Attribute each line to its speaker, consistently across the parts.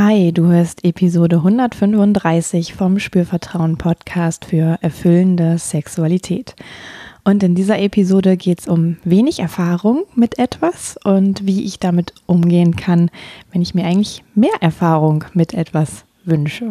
Speaker 1: Hi, du hörst Episode 135 vom Spürvertrauen Podcast für erfüllende Sexualität. Und in dieser Episode geht es um wenig Erfahrung mit etwas und wie ich damit umgehen kann, wenn ich mir eigentlich mehr Erfahrung mit etwas wünsche.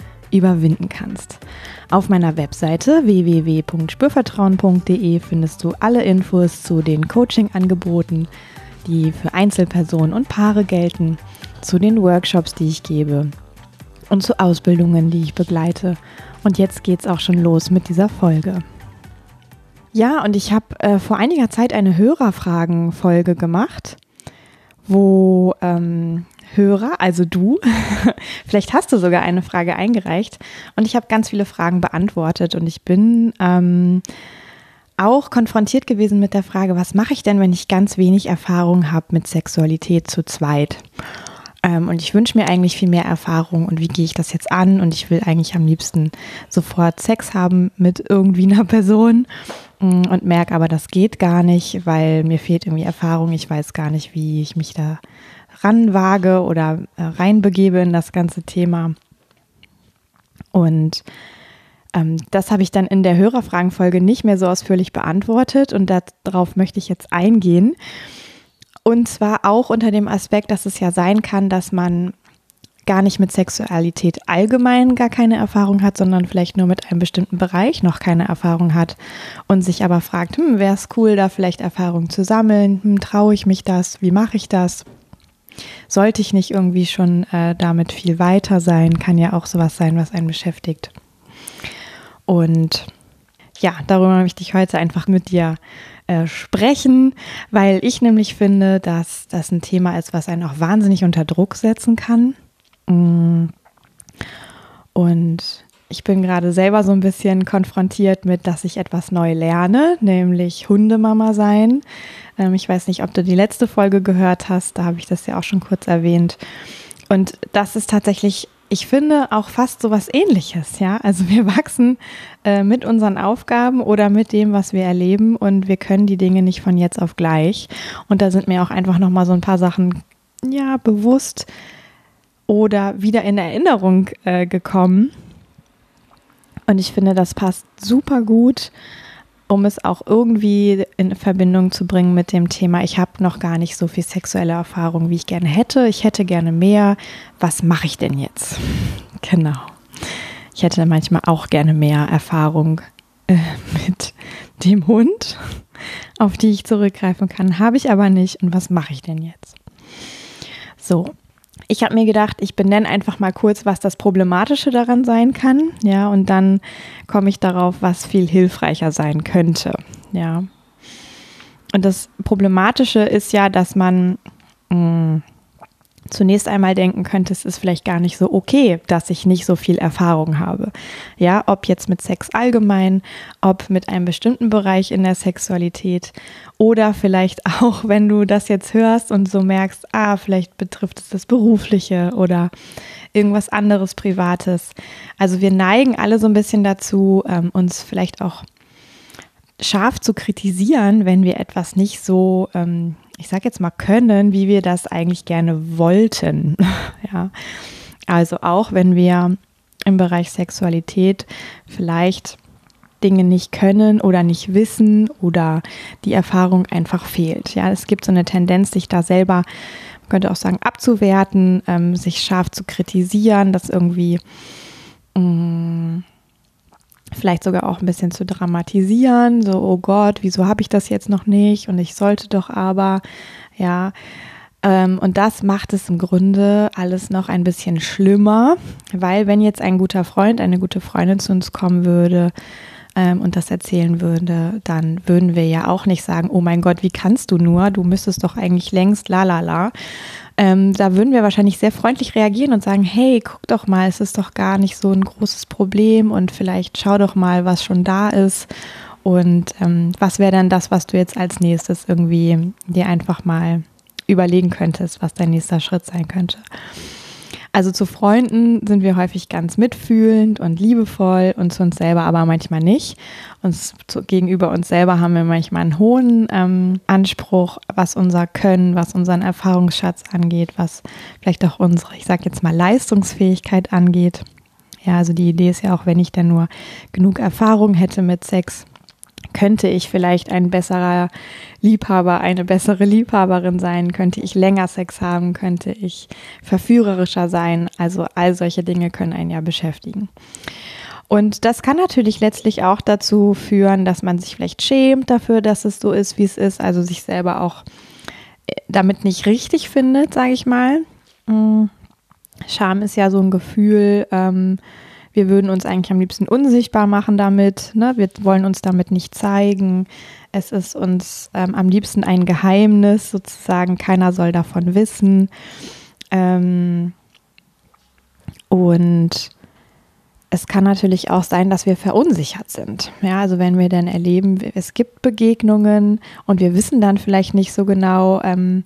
Speaker 1: überwinden kannst. Auf meiner Webseite www.spürvertrauen.de findest du alle Infos zu den Coaching-Angeboten, die für Einzelpersonen und Paare gelten, zu den Workshops, die ich gebe und zu Ausbildungen, die ich begleite. Und jetzt geht's auch schon los mit dieser Folge. Ja, und ich habe äh, vor einiger Zeit eine Hörerfragen-Folge gemacht, wo ähm, Hörer, also du, vielleicht hast du sogar eine Frage eingereicht und ich habe ganz viele Fragen beantwortet und ich bin ähm, auch konfrontiert gewesen mit der Frage, was mache ich denn, wenn ich ganz wenig Erfahrung habe mit Sexualität zu zweit? Ähm, und ich wünsche mir eigentlich viel mehr Erfahrung und wie gehe ich das jetzt an? Und ich will eigentlich am liebsten sofort Sex haben mit irgendwie einer Person mm, und merke aber, das geht gar nicht, weil mir fehlt irgendwie Erfahrung. Ich weiß gar nicht, wie ich mich da ranwage oder äh, reinbegebe in das ganze Thema. Und ähm, das habe ich dann in der Hörerfragenfolge nicht mehr so ausführlich beantwortet und darauf möchte ich jetzt eingehen. Und zwar auch unter dem Aspekt, dass es ja sein kann, dass man gar nicht mit Sexualität allgemein gar keine Erfahrung hat, sondern vielleicht nur mit einem bestimmten Bereich noch keine Erfahrung hat und sich aber fragt, hm, wäre es cool, da vielleicht Erfahrung zu sammeln? Hm, traue ich mich das? Wie mache ich das? Sollte ich nicht irgendwie schon äh, damit viel weiter sein? Kann ja auch sowas sein, was einen beschäftigt. Und ja, darüber möchte ich heute einfach mit dir äh, sprechen, weil ich nämlich finde, dass das ein Thema ist, was einen auch wahnsinnig unter Druck setzen kann. Mm. Und ich bin gerade selber so ein bisschen konfrontiert mit, dass ich etwas neu lerne, nämlich Hundemama sein. Ähm, ich weiß nicht, ob du die letzte Folge gehört hast, da habe ich das ja auch schon kurz erwähnt. Und das ist tatsächlich, ich finde, auch fast so was ähnliches, ja. Also wir wachsen äh, mit unseren Aufgaben oder mit dem, was wir erleben und wir können die Dinge nicht von jetzt auf gleich. Und da sind mir auch einfach nochmal so ein paar Sachen, ja, bewusst oder wieder in Erinnerung äh, gekommen und ich finde, das passt super gut, um es auch irgendwie in Verbindung zu bringen mit dem Thema, ich habe noch gar nicht so viel sexuelle Erfahrung, wie ich gerne hätte. Ich hätte gerne mehr. Was mache ich denn jetzt? Genau. Ich hätte manchmal auch gerne mehr Erfahrung äh, mit dem Hund, auf die ich zurückgreifen kann. Habe ich aber nicht. Und was mache ich denn jetzt? So, ich habe mir gedacht, ich benenne einfach mal kurz, was das Problematische daran sein kann. Ja, und dann komme ich darauf, was viel hilfreicher sein könnte. Ja. Und das Problematische ist ja, dass man mh, mm, zunächst einmal denken könnte, es ist vielleicht gar nicht so okay, dass ich nicht so viel Erfahrung habe. Ja, ob jetzt mit Sex allgemein, ob mit einem bestimmten Bereich in der Sexualität oder vielleicht auch, wenn du das jetzt hörst und so merkst, ah, vielleicht betrifft es das Berufliche oder irgendwas anderes Privates. Also wir neigen alle so ein bisschen dazu, ähm, uns vielleicht auch scharf zu kritisieren, wenn wir etwas nicht so ähm, ich sage jetzt mal, können, wie wir das eigentlich gerne wollten. ja. Also auch wenn wir im Bereich Sexualität vielleicht Dinge nicht können oder nicht wissen oder die Erfahrung einfach fehlt. Ja, es gibt so eine Tendenz, sich da selber, man könnte auch sagen, abzuwerten, ähm, sich scharf zu kritisieren, das irgendwie mh, mm, vielleicht sogar auch ein bisschen zu dramatisieren, so, oh Gott, wieso habe ich das jetzt noch nicht? Und ich sollte doch aber, ja. Ähm, und das macht es im Grunde alles noch ein bisschen schlimmer, weil wenn jetzt ein guter Freund, eine gute Freundin zu uns kommen würde ähm, und das erzählen würde, dann würden wir ja auch nicht sagen, oh mein Gott, wie kannst du nur, du müsstest doch eigentlich längst la la la, ähm, da würden wir wahrscheinlich sehr freundlich reagieren und sagen, hey, guck doch mal, es ist doch gar nicht so ein großes Problem und vielleicht schau doch mal, was schon da ist. Und ähm, was wäre dann das, was du jetzt als nächstes irgendwie dir einfach mal überlegen könntest, was dein nächster Schritt sein könnte? Also zu Freunden sind wir häufig ganz mitfühlend und liebevoll und zu uns selber aber manchmal nicht. Uns zu, gegenüber uns selber haben wir manchmal einen hohen ähm, Anspruch, was unser Können, was unseren Erfahrungsschatz angeht, was vielleicht auch unsere, ich sage jetzt mal, Leistungsfähigkeit angeht. Ja, also die Idee ist ja auch, wenn ich dann nur genug Erfahrung hätte mit Sex, könnte ich vielleicht ein besserer Liebhaber, eine bessere Liebhaberin sein? Könnte ich länger Sex haben? Könnte ich verführerischer sein? Also all solche Dinge können einen ja beschäftigen. Und das kann natürlich letztlich auch dazu führen, dass man sich vielleicht schämt dafür, dass es so ist, wie es ist, also sich selber auch äh, damit nicht richtig findet, sage ich mal. Mm. Scham ist ja so ein Gefühl, ähm, wir würden uns eigentlich am liebsten unsichtbar machen damit. Ne? Wir wollen uns damit nicht zeigen. Es ist uns ähm, am liebsten ein Geheimnis, sozusagen. Keiner soll davon wissen. Ähm, und es kann natürlich auch sein, dass wir verunsichert sind. Ja, also wenn wir dann erleben, es gibt Begegnungen und wir wissen dann vielleicht nicht so genau, ähm,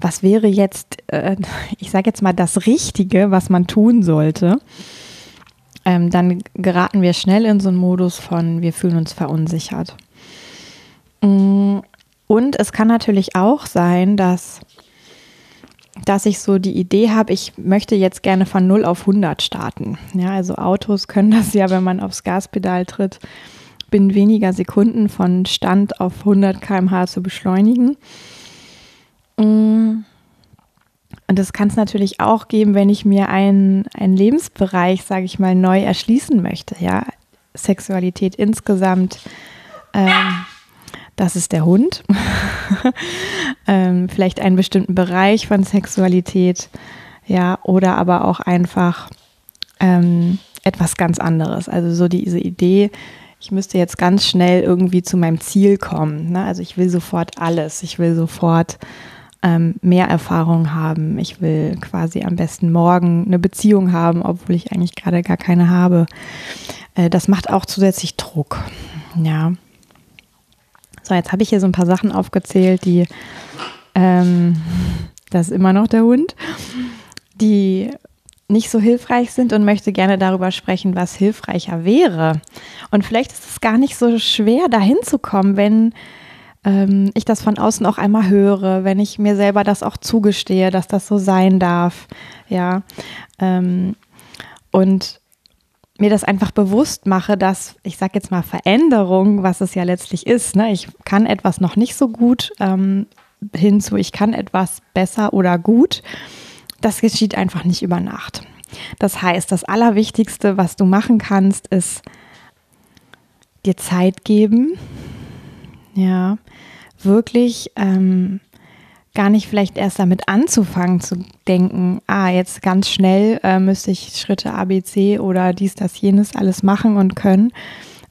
Speaker 1: was wäre jetzt, äh, ich sage jetzt mal, das Richtige, was man tun sollte ähm, dann geraten wir schnell in so einen Modus von, wir fühlen uns verunsichert. Mm, und es kann natürlich auch sein, dass, dass ich so die Idee habe, ich möchte jetzt gerne von 0 auf 100 starten. Ja, also Autos können das ja, wenn man aufs Gaspedal tritt, binnen weniger Sekunden von Stand auf 100 km/h zu beschleunigen. Mm, und das kann es natürlich auch geben, wenn ich mir einen, einen Lebensbereich, sage ich mal, neu erschließen möchte. Ja, Sexualität insgesamt. Ähm, das ist der Hund. ähm, vielleicht einen bestimmten Bereich von Sexualität. Ja, oder aber auch einfach ähm, etwas ganz anderes. Also so diese Idee, ich müsste jetzt ganz schnell irgendwie zu meinem Ziel kommen. Ne? Also ich will sofort alles. Ich will sofort ähm, mehr Erfahrung haben. Ich will quasi am besten morgen eine Beziehung haben, obwohl ich eigentlich gerade gar keine habe. Äh, das macht auch zusätzlich Druck. Ja. So, jetzt habe ich hier so ein paar Sachen aufgezählt, die, ähm, das ist immer noch der Hund, die nicht so hilfreich sind und möchte gerne darüber sprechen, was hilfreicher wäre. Und vielleicht ist es gar nicht so schwer, dahin zu kommen, wenn ähm, ich das von außen auch einmal höre, wenn ich mir selber das auch zugestehe, dass das so sein darf, ja. Ähm, und mir das einfach bewusst mache, dass ich sage jetzt mal Veränderung, was es ja letztlich ist. Ne? Ich kann etwas noch nicht so gut ähm, hinzu, ich kann etwas besser oder gut. Das geschieht einfach nicht über Nacht. Das heißt, das Allerwichtigste, was du machen kannst, ist dir Zeit geben. Ja, wirklich ähm, gar nicht vielleicht erst damit anzufangen zu denken, ah, jetzt ganz schnell äh, müsste ich Schritte A, B, C oder dies, das, jenes alles machen und können,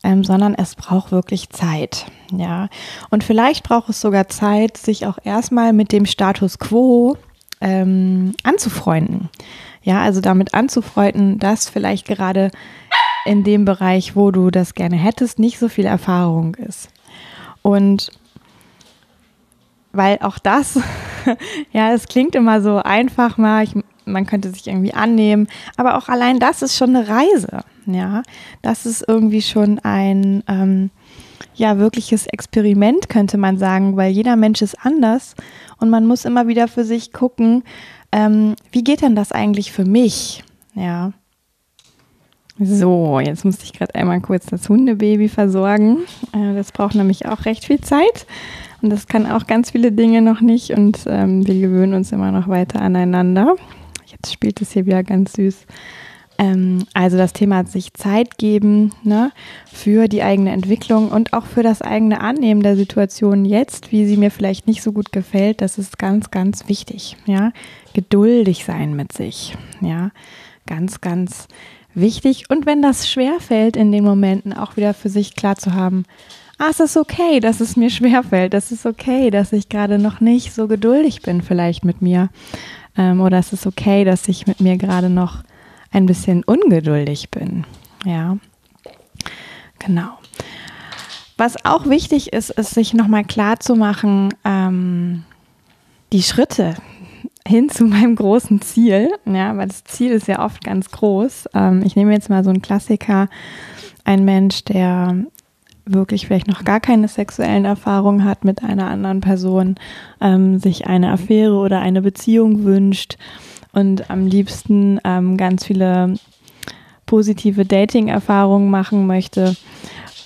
Speaker 1: ähm, sondern es braucht wirklich Zeit. Ja, und vielleicht braucht es sogar Zeit, sich auch erstmal mit dem Status quo ähm, anzufreunden. Ja, also damit anzufreunden, dass vielleicht gerade in dem Bereich, wo du das gerne hättest, nicht so viel Erfahrung ist. Und weil auch das, ja, es klingt immer so einfach mal, ich, man könnte sich irgendwie annehmen, aber auch allein das ist schon eine Reise, ja, das ist irgendwie schon ein, ähm, ja, wirkliches Experiment, könnte man sagen, weil jeder Mensch ist anders und man muss immer wieder für sich gucken, ähm, wie geht denn das eigentlich für mich, ja. So, jetzt musste ich gerade einmal kurz das Hundebaby versorgen. Äh, das braucht nämlich auch recht viel Zeit. Und das kann auch ganz viele Dinge noch nicht und ähm, wir gewöhnen uns immer noch weiter aneinander. Jetzt spielt es hier wieder ganz süß. Ähm, also das Thema sich Zeit geben ne, für die eigene Entwicklung und auch für das eigene Annehmen der Situation jetzt, wie sie mir vielleicht nicht so gut gefällt, das ist ganz, ganz wichtig. Ja, geduldig sein mit sich. Ja, ganz, ganz wichtig. Und wenn das schwer fällt in den Momenten, auch wieder für sich klar zu haben, ah, es ist okay, dass es mir schwerfällt, es ist okay, dass ich gerade noch nicht so geduldig bin vielleicht mit mir. Ähm, oder es ist okay, dass ich mit mir gerade noch ein bisschen ungeduldig bin. Ja, genau. Was auch wichtig ist, ist sich nochmal klar zu machen, ähm, die Schritte hin zu meinem großen Ziel, ja, weil das Ziel ist ja oft ganz groß. Ähm, ich nehme jetzt mal so einen Klassiker, ein Mensch, der wirklich vielleicht noch gar keine sexuellen Erfahrungen hat mit einer anderen Person, ähm, sich eine Affäre oder eine Beziehung wünscht und am liebsten ähm, ganz viele positive Dating-Erfahrungen machen möchte,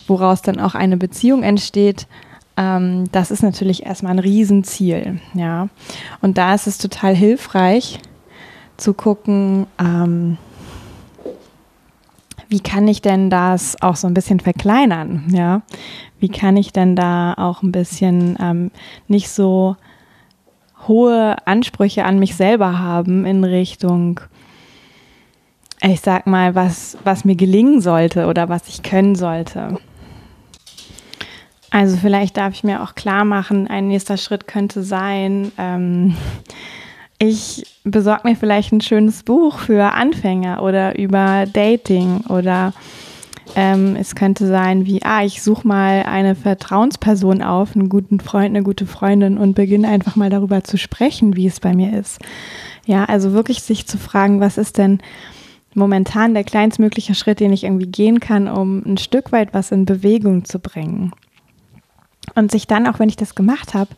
Speaker 1: woraus dann auch eine Beziehung entsteht. Ähm, das ist natürlich erstmal ein Riesenziel, ja. Und da ist es total hilfreich zu gucken, ähm, wie kann ich denn das auch so ein bisschen verkleinern? Ja, wie kann ich denn da auch ein bisschen ähm, nicht so hohe Ansprüche an mich selber haben in Richtung, ich sag mal, was, was mir gelingen sollte oder was ich können sollte. Also vielleicht darf ich mir auch klar machen, ein nächster Schritt könnte sein, ähm, ich besorge mir vielleicht ein schönes Buch für Anfänger oder über Dating oder ähm, es könnte sein wie, ah, ich suche mal eine Vertrauensperson auf, einen guten Freund, eine gute Freundin und beginne einfach mal darüber zu sprechen, wie es bei mir ist. Ja, also wirklich sich zu fragen, was ist denn momentan der kleinstmögliche Schritt, den ich irgendwie gehen kann, um ein Stück weit was in Bewegung zu bringen. Und sich dann, auch wenn ich das gemacht habe,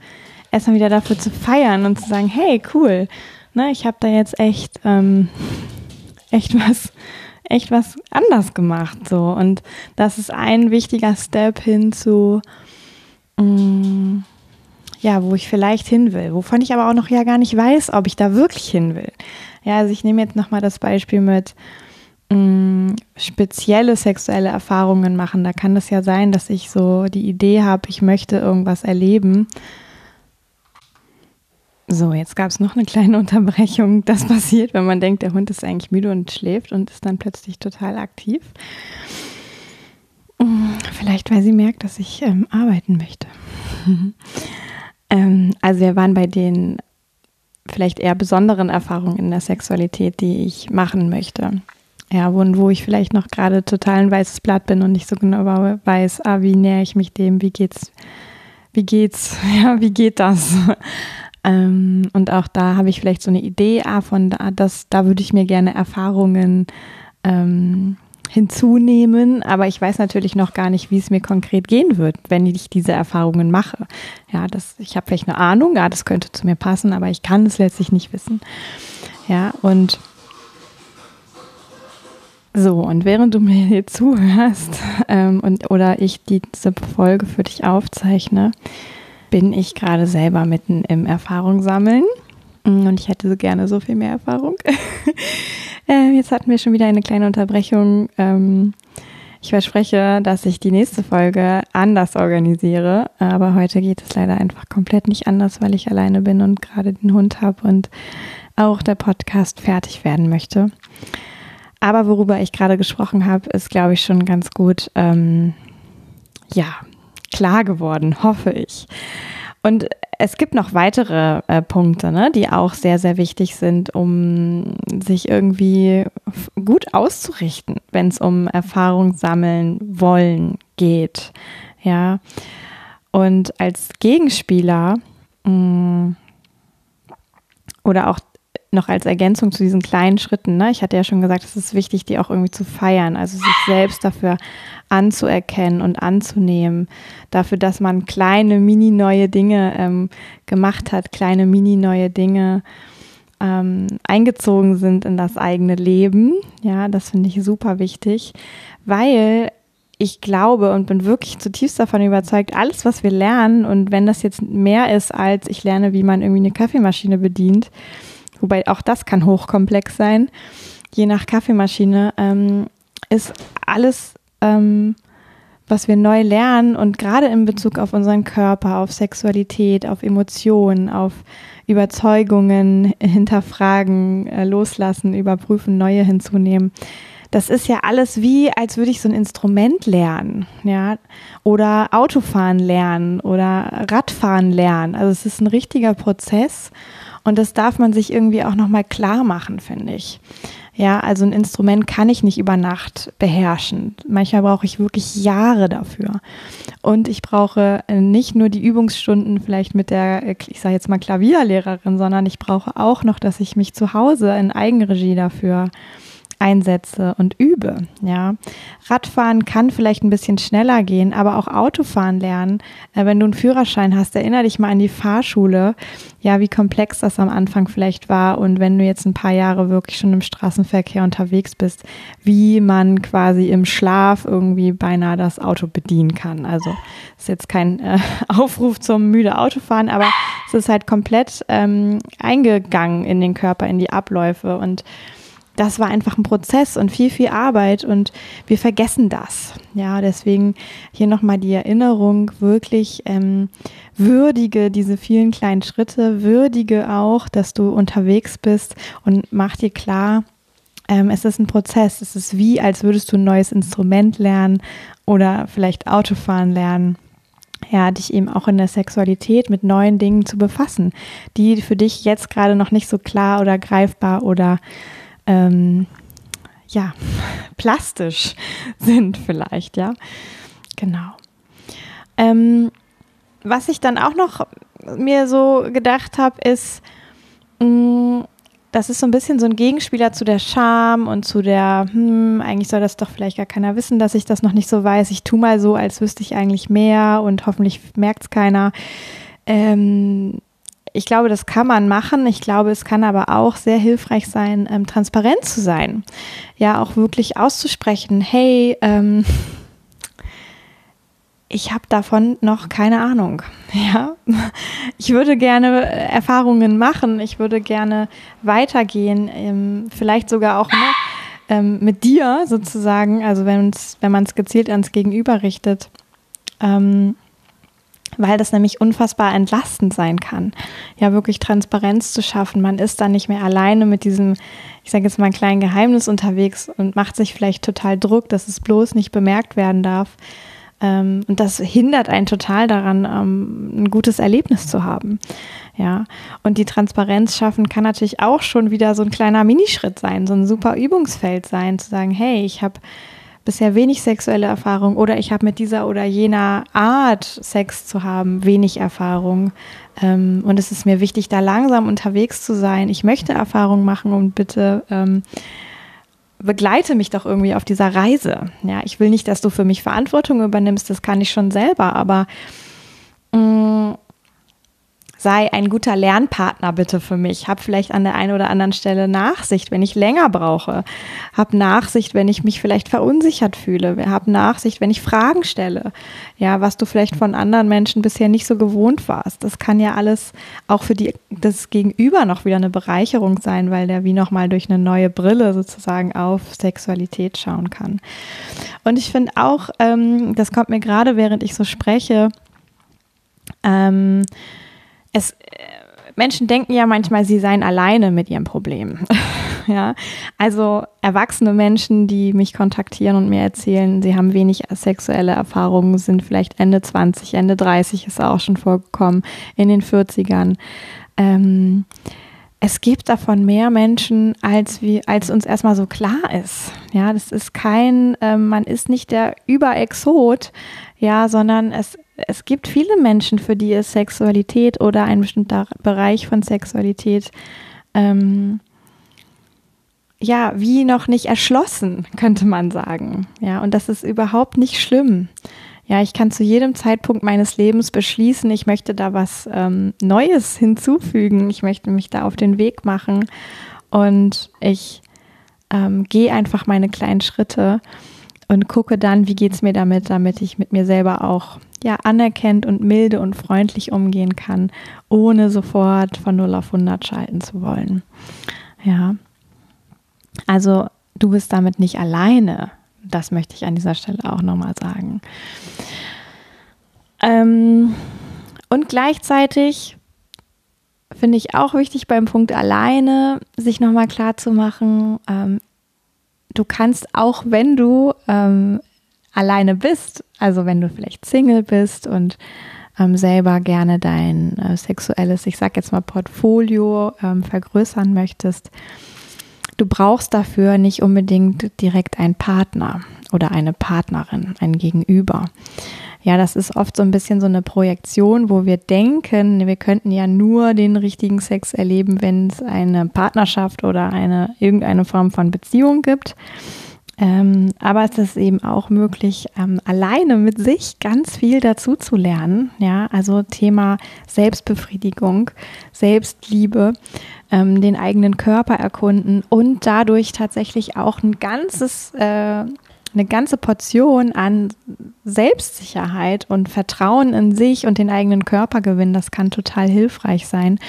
Speaker 1: erstmal wieder dafür zu feiern und zu sagen, hey, cool, ne, ich habe da jetzt echt, ähm, echt was, echt was anders gemacht. So. Und das ist ein wichtiger Step hin zu, mm, ja, wo ich vielleicht hin will, wovon ich aber auch noch ja gar nicht weiß, ob ich da wirklich hin will. Ja, also ich nehme jetzt nochmal das Beispiel mit mh, mm, spezielle sexuelle Erfahrungen machen. Da kann es ja sein, dass ich so die Idee habe, ich möchte irgendwas erleben so, jetzt gab es noch eine kleine Unterbrechung. Das passiert, wenn man denkt, der Hund ist eigentlich müde und schläft und ist dann plötzlich total aktiv. Mm, vielleicht, weil sie merkt, dass ich ähm, arbeiten möchte. ähm, also wir waren bei den vielleicht eher besonderen Erfahrungen in der Sexualität, die ich machen möchte. Ja, wo, wo ich vielleicht noch gerade total ein weißes Blatt bin und nicht so genau weiß, ah, wie nähere ich mich dem, wie geht's, wie geht's, ja, wie geht das? Ähm, und auch da habe ich vielleicht so eine Idee, ah, von da, das, da würde ich mir gerne Erfahrungen ähm, hinzunehmen, aber ich weiß natürlich noch gar nicht, wie es mir konkret gehen wird, wenn ich diese Erfahrungen mache. Ja, das, ich habe vielleicht eine Ahnung, ja, das könnte zu mir passen, aber ich kann es letztlich nicht wissen. Ja, und so, und während du mir hier zuhörst ähm, und, oder ich diese Folge für dich aufzeichne, bin ich gerade selber mitten im Erfahrung sammeln. Mm, und ich hätte so gerne so viel mehr Erfahrung. äh, jetzt hatten wir schon wieder eine kleine Unterbrechung. Ähm, ich verspreche, dass ich die nächste Folge anders organisiere. Aber heute geht es leider einfach komplett nicht anders, weil ich alleine bin und gerade den Hund habe und auch der Podcast fertig werden möchte. Aber worüber ich gerade gesprochen habe, ist, glaube ich, schon ganz gut, ähm, ja, klar geworden, hoffe ich. Und es gibt noch weitere äh, Punkte, ne, die auch sehr, sehr wichtig sind, um sich irgendwie gut auszurichten, wenn es um Erfahrung sammeln wollen geht. Ja. Und als Gegenspieler mh, mm, oder auch noch als Ergänzung zu diesen kleinen Schritten, ne? ich hatte ja schon gesagt, es ist wichtig, die auch irgendwie zu feiern, also sich selbst dafür anzuerkennen und anzunehmen, dafür, dass man kleine, mini neue Dinge ähm, gemacht hat, kleine, mini neue Dinge ähm, eingezogen sind in das eigene Leben. Ja, das finde ich super wichtig, weil ich glaube und bin wirklich zutiefst davon überzeugt, alles, was wir lernen und wenn das jetzt mehr ist als ich lerne, wie man irgendwie eine Kaffeemaschine bedient, wobei auch das kann hochkomplex sein, je nach Kaffeemaschine, ähm, ist alles, ähm, was wir neu lernen und gerade in Bezug auf unseren Körper, auf Sexualität, auf Emotionen, auf Überzeugungen hinterfragen, äh, loslassen, überprüfen, neue hinzunehmen. Das ist ja alles wie, als würde ich so ein Instrument lernen, ja, oder Autofahren lernen oder Radfahren lernen. Also es ist ein richtiger Prozess und das darf man sich irgendwie auch nochmal klar machen, finde ich. Ja, also ein Instrument kann ich nicht über Nacht beherrschen. Manchmal brauche ich wirklich Jahre dafür. Und ich brauche nicht nur die Übungsstunden vielleicht mit der, ich sage jetzt mal Klavierlehrerin, sondern ich brauche auch noch, dass ich mich zu Hause in Eigenregie dafür einsetze und übe. Ja, Radfahren kann vielleicht ein bisschen schneller gehen, aber auch Autofahren lernen. Äh, wenn du einen Führerschein hast, erinnere dich mal an die Fahrschule. Ja, wie komplex das am Anfang vielleicht war und wenn du jetzt ein paar Jahre wirklich schon im Straßenverkehr unterwegs bist, wie man quasi im Schlaf irgendwie beinahe das Auto bedienen kann. Also ist jetzt kein äh, Aufruf zum müde Autofahren, aber es ist halt komplett ähm, eingegangen in den Körper, in die Abläufe und das war einfach ein Prozess und viel, viel Arbeit und wir vergessen das. Ja, deswegen hier nochmal die Erinnerung, wirklich ähm, würdige diese vielen kleinen Schritte, würdige auch, dass du unterwegs bist und mach dir klar, ähm, es ist ein Prozess. Es ist wie, als würdest du ein neues Instrument lernen oder vielleicht Autofahren lernen ja, dich eben auch in der Sexualität mit neuen Dingen zu befassen, die für dich jetzt gerade noch nicht so klar oder greifbar oder ähm, ja, plastisch sind vielleicht, ja. Genau. Ähm, was ich dann auch noch mir so gedacht habe, ist, mh, mm, das ist so ein bisschen so ein Gegenspieler zu der Scham und zu der, hm, eigentlich soll das doch vielleicht gar keiner wissen, dass ich das noch nicht so weiß. Ich tue mal so, als wüsste ich eigentlich mehr und hoffentlich merkt es keiner. Ähm, ich glaube, das kann man machen. Ich glaube, es kann aber auch sehr hilfreich sein, ähm, transparent zu sein. Ja, auch wirklich auszusprechen, hey, ähm, ich habe davon noch keine Ahnung. Ja, ich würde gerne Erfahrungen machen. Ich würde gerne weitergehen, ähm, vielleicht sogar auch ne, mit dir sozusagen. Also wenn wenn man es gezielt ans Gegenüber richtet. Ähm, weil das nämlich unfassbar entlastend sein kann. Ja, wirklich Transparenz zu schaffen. Man ist dann nicht mehr alleine mit diesem, ich sage jetzt mal, kleinen Geheimnis unterwegs und macht sich vielleicht total Druck, dass es bloß nicht bemerkt werden darf. Ähm, und das hindert einen total daran, ähm, ein gutes Erlebnis zu haben. Ja, und die Transparenz schaffen kann natürlich auch schon wieder so ein kleiner Minischritt sein, so ein super Übungsfeld sein, zu sagen, hey, ich habe bisher wenig sexuelle Erfahrung oder ich habe mit dieser oder jener Art Sex zu haben wenig Erfahrung. Ähm, und es ist mir wichtig, da langsam unterwegs zu sein. Ich möchte Erfahrung machen und bitte ähm, begleite mich doch irgendwie auf dieser Reise. Ja, ich will nicht, dass du für mich Verantwortung übernimmst, das kann ich schon selber, aber mh, mm, sei ein guter Lernpartner bitte für mich. Hab vielleicht an der einen oder anderen Stelle Nachsicht, wenn ich länger brauche. Hab Nachsicht, wenn ich mich vielleicht verunsichert fühle. Hab Nachsicht, wenn ich Fragen stelle. Ja, was du vielleicht von anderen Menschen bisher nicht so gewohnt warst. Das kann ja alles auch für die, das Gegenüber noch wieder eine Bereicherung sein, weil der wie nochmal durch eine neue Brille sozusagen auf Sexualität schauen kann. Und ich finde auch, ähm, das kommt mir gerade, während ich so spreche, ähm, es, äh, Menschen denken ja manchmal, sie seien alleine mit ihrem Problem. ja, also erwachsene Menschen, die mich kontaktieren und mir erzählen, sie haben wenig sexuelle Erfahrungen, sind vielleicht Ende 20, Ende 30 ist auch schon vorgekommen, in den 40ern. Ähm, es gibt davon mehr Menschen, als, wie, als uns erstmal so klar ist. Ja, das ist kein, äh, man ist nicht der Überexot, ja, sondern es es gibt viele Menschen, für die ist Sexualität oder ein bestimmter Bereich von Sexualität ähm, ja wie noch nicht erschlossen, könnte man sagen. Ja, und das ist überhaupt nicht schlimm. Ja, ich kann zu jedem Zeitpunkt meines Lebens beschließen, ich möchte da was ähm, Neues hinzufügen, ich möchte mich da auf den Weg machen und ich ähm, gehe einfach meine kleinen Schritte und gucke dann, wie geht es mir damit, damit ich mit mir selber auch ja anerkennt und milde und freundlich umgehen kann, ohne sofort von 0 auf 100 schalten zu wollen. Ja. Also du bist damit nicht alleine. Das möchte ich an dieser Stelle auch nochmal sagen. Ähm, und gleichzeitig finde ich auch wichtig beim Punkt alleine, sich nochmal klar zu machen, ähm, du kannst auch, wenn du ähm, alleine bist, also wenn du vielleicht Single bist und ähm, selber gerne dein äh, sexuelles, ich sag jetzt mal Portfolio ähm, vergrößern möchtest, du brauchst dafür nicht unbedingt direkt einen Partner oder eine Partnerin, ein Gegenüber. Ja, das ist oft so ein bisschen so eine Projektion, wo wir denken, wir könnten ja nur den richtigen Sex erleben, wenn es eine Partnerschaft oder eine irgendeine Form von Beziehung gibt. Ähm, aber es ist eben auch möglich, ähm, alleine mit sich ganz viel dazu zu lernen. Ja, also Thema Selbstbefriedigung, Selbstliebe, ähm, den eigenen Körper erkunden und dadurch tatsächlich auch ein ganzes, äh, eine ganze Portion an Selbstsicherheit und Vertrauen in sich und den eigenen Körper gewinnen. Das kann total hilfreich sein.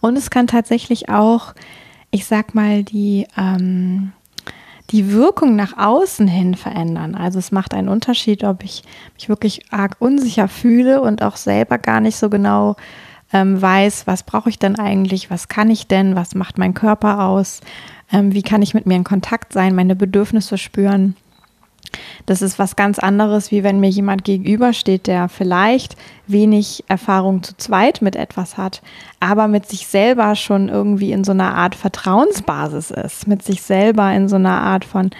Speaker 1: Und es kann tatsächlich auch, ich sag mal, die, ähm, die Wirkung nach außen hin verändern. Also es macht einen Unterschied, ob ich mich wirklich arg unsicher fühle und auch selber gar nicht so genau ähm, weiß, was brauche ich denn eigentlich, was kann ich denn, was macht mein Körper aus, ähm, wie kann ich mit mir in Kontakt sein, meine Bedürfnisse spüren. Das ist was ganz anderes, wie wenn mir jemand gegenübersteht, der vielleicht wenig Erfahrung zu zweit mit etwas hat, aber mit sich selber schon irgendwie in so einer Art Vertrauensbasis ist, mit sich selber in so einer Art von,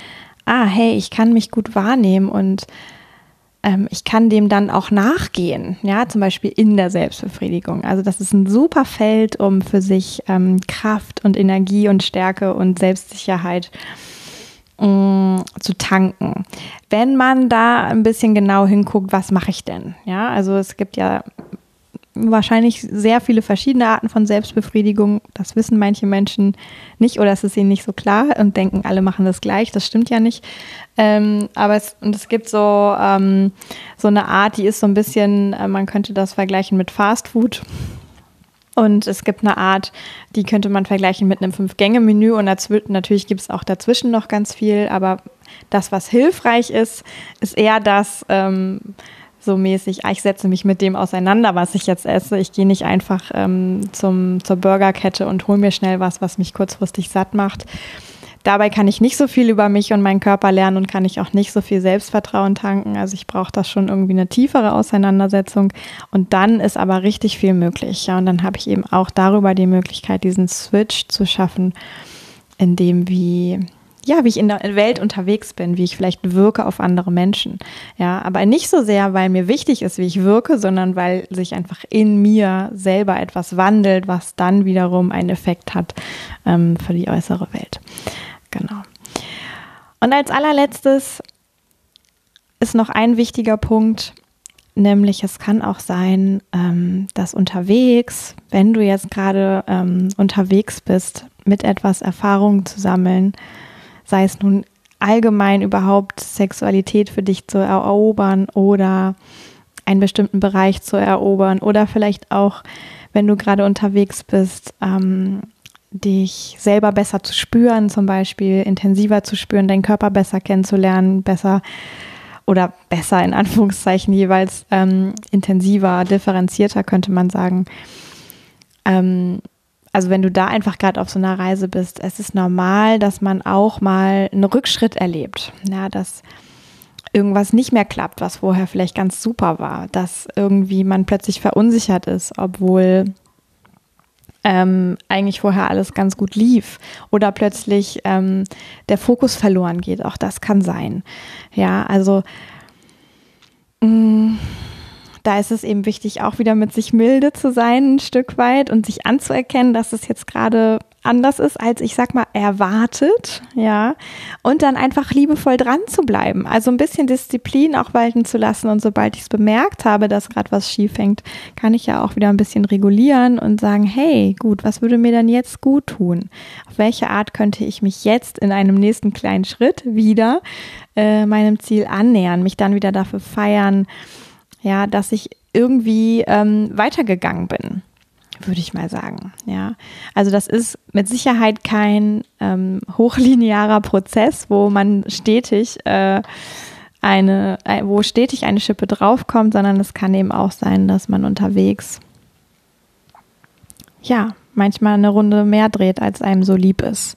Speaker 1: ah, hey, ich kann mich gut wahrnehmen und ähm, ich kann dem dann auch nachgehen, ja, zum Beispiel in der Selbstbefriedigung. Also das ist ein super Feld, um für sich ähm, Kraft und Energie und Stärke und Selbstsicherheit zu Mm, zu tanken. Wenn man da ein bisschen genau hinguckt, was mache ich denn? Ja, also es gibt ja wahrscheinlich sehr viele verschiedene Arten von Selbstbefriedigung. Das wissen manche Menschen nicht oder es ist ihnen nicht so klar und denken, alle machen das gleich. Das stimmt ja nicht. Ähm, aber es, und es gibt so, ähm, so eine Art, die ist so ein bisschen, äh, man könnte das vergleichen mit Fast Food. Und es gibt eine Art, die könnte man vergleichen mit einem Fünf-Gänge-Menü. Und natürlich gibt es auch dazwischen noch ganz viel. Aber das, was hilfreich ist, ist eher das, ähm, so mäßig, ah, ich setze mich mit dem auseinander, was ich jetzt esse. Ich gehe nicht einfach ähm, zum, zur Burgerkette und hole mir schnell was, was mich kurzfristig satt macht, Dabei kann ich nicht so viel über mich und meinen Körper lernen und kann ich auch nicht so viel Selbstvertrauen tanken. Also ich brauche das schon irgendwie eine tiefere Auseinandersetzung. Und dann ist aber richtig viel möglich. Ja, und dann habe ich eben auch darüber die Möglichkeit, diesen Switch zu schaffen, in dem wie ja, wie ich in der Welt unterwegs bin, wie ich vielleicht wirke auf andere Menschen. Ja, aber nicht so sehr, weil mir wichtig ist, wie ich wirke, sondern weil sich einfach in mir selber etwas wandelt, was dann wiederum einen Effekt hat ähm, für die äußere Welt. Genau. Und als allerletztes ist noch ein wichtiger Punkt, nämlich es kann auch sein, ähm, dass unterwegs, wenn du jetzt gerade ähm, unterwegs bist, mit etwas Erfahrung zu sammeln, sei es nun allgemein überhaupt Sexualität für dich zu erobern oder einen bestimmten Bereich zu erobern oder vielleicht auch, wenn du gerade unterwegs bist, ähm, dich selber besser zu spüren, zum Beispiel intensiver zu spüren, deinen Körper besser kennenzulernen, besser oder besser in Anführungszeichen jeweils ähm, intensiver, differenzierter könnte man sagen. Ähm, also wenn du da einfach gerade auf so einer Reise bist, es ist normal, dass man auch mal einen Rückschritt erlebt. Ja, dass irgendwas nicht mehr klappt, was vorher vielleicht ganz super war, dass irgendwie man plötzlich verunsichert ist, obwohl ähm, eigentlich vorher alles ganz gut lief oder plötzlich ähm, der Fokus verloren geht. Auch das kann sein. Ja, also mh, mm, da ist es eben wichtig, auch wieder mit sich milde zu sein, ein Stück weit und sich anzuerkennen, dass es jetzt gerade anders ist, als ich sag mal erwartet, ja, und dann einfach liebevoll dran zu bleiben. Also ein bisschen Disziplin auch walten zu lassen und sobald ich es bemerkt habe, dass gerade was schief hängt, kann ich ja auch wieder ein bisschen regulieren und sagen, hey, gut, was würde mir dann jetzt gut tun? Auf welche Art könnte ich mich jetzt in einem nächsten kleinen Schritt wieder äh, meinem Ziel annähern, mich dann wieder dafür feiern, ja, dass ich irgendwie ähm, weitergegangen bin, würde ich mal sagen. Ja, also das ist mit Sicherheit kein ähm, hochlinearer Prozess, wo man stetig äh, eine, äh, wo stetig eine Schippe draufkommt, sondern es kann eben auch sein, dass man unterwegs ja manchmal eine Runde mehr dreht, als einem so lieb ist.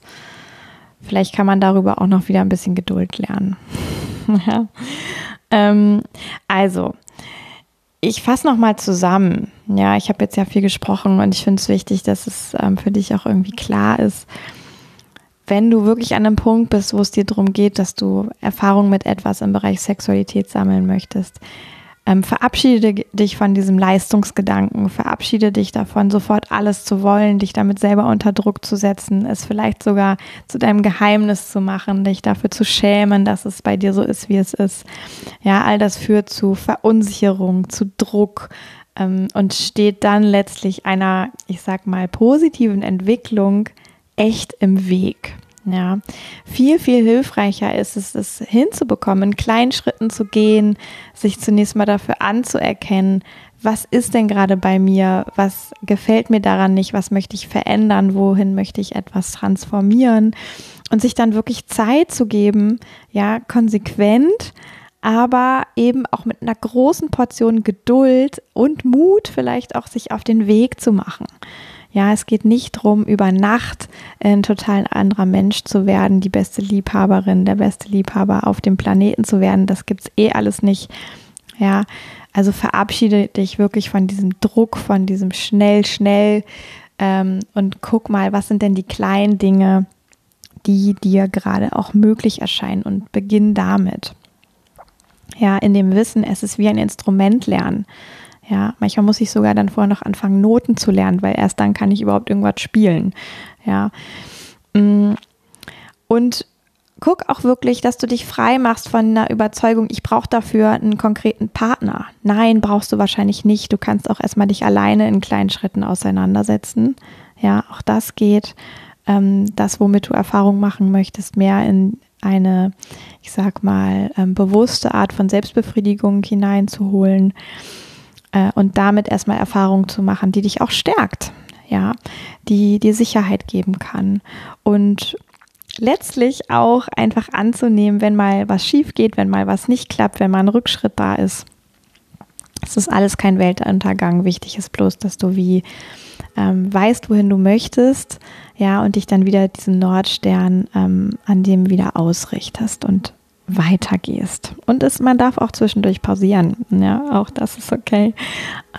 Speaker 1: vielleicht kann man darüber auch noch wieder ein bisschen Geduld lernen. ja. ähm, also, ich fasse nochmal zusammen. Ja, ich habe jetzt ja viel gesprochen und ich finde es wichtig, dass es ähm, für dich auch irgendwie klar ist, wenn du wirklich an einem Punkt bist, wo es dir darum geht, dass du Erfahrung mit etwas im Bereich Sexualität sammeln möchtest, ähm, verabschiede dich von diesem Leistungsgedanken, verabschiede dich davon, sofort alles zu wollen, dich damit selber unter Druck zu setzen, es vielleicht sogar zu deinem Geheimnis zu machen, dich dafür zu schämen, dass es bei dir so ist, wie es ist. Ja, all das führt zu Verunsicherung, zu Druck ähm, und steht dann letztlich einer, ich sag mal, positiven Entwicklung echt im Weg. Ja, viel, viel hilfreicher ist es, es hinzubekommen, in kleinen Schritten zu gehen, sich zunächst mal dafür anzuerkennen, was ist denn gerade bei mir, was gefällt mir daran nicht, was möchte ich verändern, wohin möchte ich etwas transformieren und sich dann wirklich Zeit zu geben, ja, konsequent, aber eben auch mit einer großen Portion Geduld und Mut vielleicht auch sich auf den Weg zu machen. Ja, es geht nicht darum, über Nacht ein total anderer Mensch zu werden, die beste Liebhaberin, der beste Liebhaber auf dem Planeten zu werden. Das gibt es eh alles nicht. Ja, also verabschiede dich wirklich von diesem Druck, von diesem schnell, schnell ähm, und guck mal, was sind denn die kleinen Dinge, die dir gerade auch möglich erscheinen und beginn damit. Ja, in dem Wissen, es ist wie ein Instrument lernen. Ja, manchmal muss ich sogar dann vorher noch anfangen, Noten zu lernen, weil erst dann kann ich überhaupt irgendwas spielen. Ja. Mm. Und guck auch wirklich, dass du dich frei machst von einer Überzeugung, ich brauche dafür einen konkreten Partner. Nein, brauchst du wahrscheinlich nicht. Du kannst auch erstmal dich alleine in kleinen Schritten auseinandersetzen. Ja, auch das geht. Ähm, das, womit du Erfahrung machen möchtest, mehr in eine, ich sag mal, ähm, bewusste Art von Selbstbefriedigung hineinzuholen äh, und damit erstmal Erfahrungen zu machen, die dich auch stärkt, ja, die dir Sicherheit geben kann und letztlich auch einfach anzunehmen, wenn mal was schief geht, wenn mal was nicht klappt, wenn mal ein Rückschritt da ist. Es ist alles kein Weltuntergang. Wichtig ist bloß, dass du wie ähm, weißt, wohin du möchtest, ja, und dich dann wieder diesen Nordstern ähm, an dem wieder ausrichtest und weitergehst. Und es, man darf auch zwischendurch pausieren. Ja, auch das ist okay,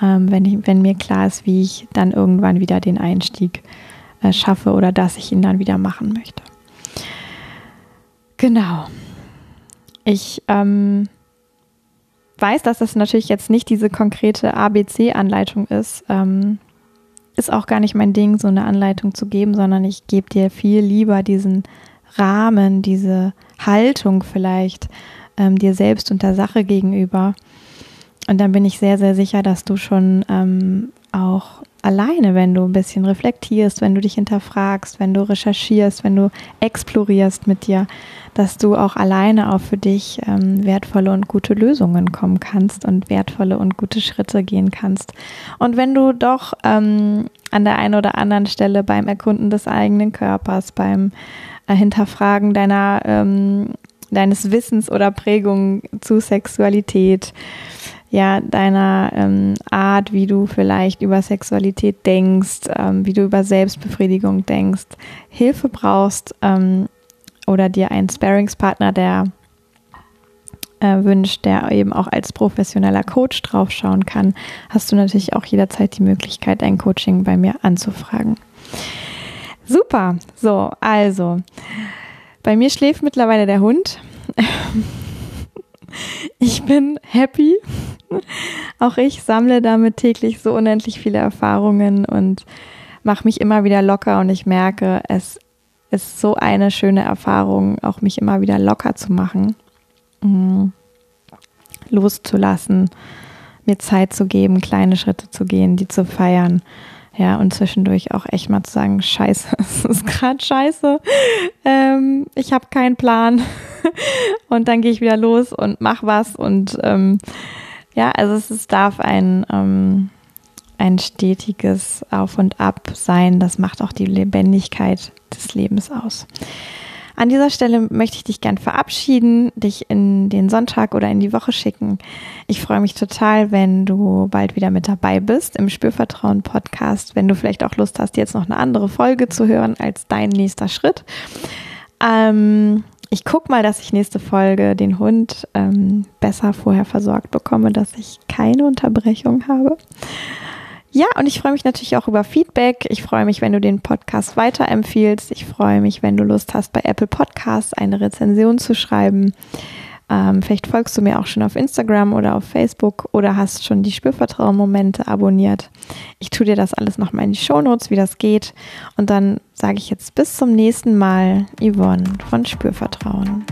Speaker 1: ähm, wenn, ich, wenn mir klar ist, wie ich dann irgendwann wieder den Einstieg äh, schaffe oder dass ich ihn dann wieder machen möchte. Genau. Ich ähm, weiß, dass das natürlich jetzt nicht diese konkrete ABC-Anleitung ist. Ähm, ist auch gar nicht mein Ding, so eine Anleitung zu geben, sondern ich gebe dir viel lieber diesen Rahmen, diese Haltung vielleicht ähm, dir selbst und der Sache gegenüber. Und dann bin ich sehr, sehr sicher, dass du schon ähm, auch alleine, wenn du ein bisschen reflektierst, wenn du dich hinterfragst, wenn du recherchierst, wenn du explorierst mit dir, dass du auch alleine auch für dich ähm, wertvolle und gute Lösungen kommen kannst und wertvolle und gute Schritte gehen kannst. Und wenn du doch ähm, an der einen oder anderen Stelle beim Erkunden des eigenen Körpers, beim Hinterfragen deiner, ähm, deines Wissens oder Prägung zu Sexualität, ja, deiner ähm, Art, wie du vielleicht über Sexualität denkst, ähm, wie du über Selbstbefriedigung denkst, Hilfe brauchst ähm, oder dir einen Sparingspartner, der äh, wünscht, der eben auch als professioneller Coach draufschauen kann, hast du natürlich auch jederzeit die Möglichkeit, ein Coaching bei mir anzufragen. Super. So, also. Bei mir schläft mittlerweile der Hund. Ich bin happy. Auch ich sammle damit täglich so unendlich viele Erfahrungen und mache mich immer wieder locker und ich merke, es ist so eine schöne Erfahrung, auch mich immer wieder locker zu machen, mm. loszulassen, mir Zeit zu geben, kleine Schritte zu gehen, die zu feiern ja, und zwischendurch auch echt mal zu sagen, scheiße, es ist gerade scheiße. Ähm, ich habe keinen Plan. und dann gehe ich wieder los und mach was. Und ähm, ja, also es, es darf ein, ähm, ein stetiges Auf und Ab sein. Das macht auch die Lebendigkeit des Lebens aus. An dieser Stelle möchte ich dich gern verabschieden, dich in den Sonntag oder in die Woche schicken. Ich freue mich total, wenn du bald wieder mit dabei bist im Spürvertrauen Podcast, wenn du vielleicht auch Lust hast, jetzt noch eine andere Folge zu hören als dein nächster Schritt. Ähm, ich gucke mal, dass ich nächste Folge den Hund ähm, besser vorher versorgt bekomme, dass ich keine Unterbrechung habe. Ja, und ich freue mich natürlich auch über Feedback. Ich freue mich, wenn du den Podcast weiterempfiehlst. Ich freue mich, wenn du Lust hast, bei Apple Podcasts eine Rezension zu schreiben. Ähm, vielleicht folgst du mir auch schon auf Instagram oder auf Facebook oder hast schon die Spürvertrauen-Momente abonniert. Ich tue dir das alles nochmal in die Shownotes, wie das geht. Und dann sage ich jetzt bis zum nächsten Mal, Yvonne von Spürvertrauen.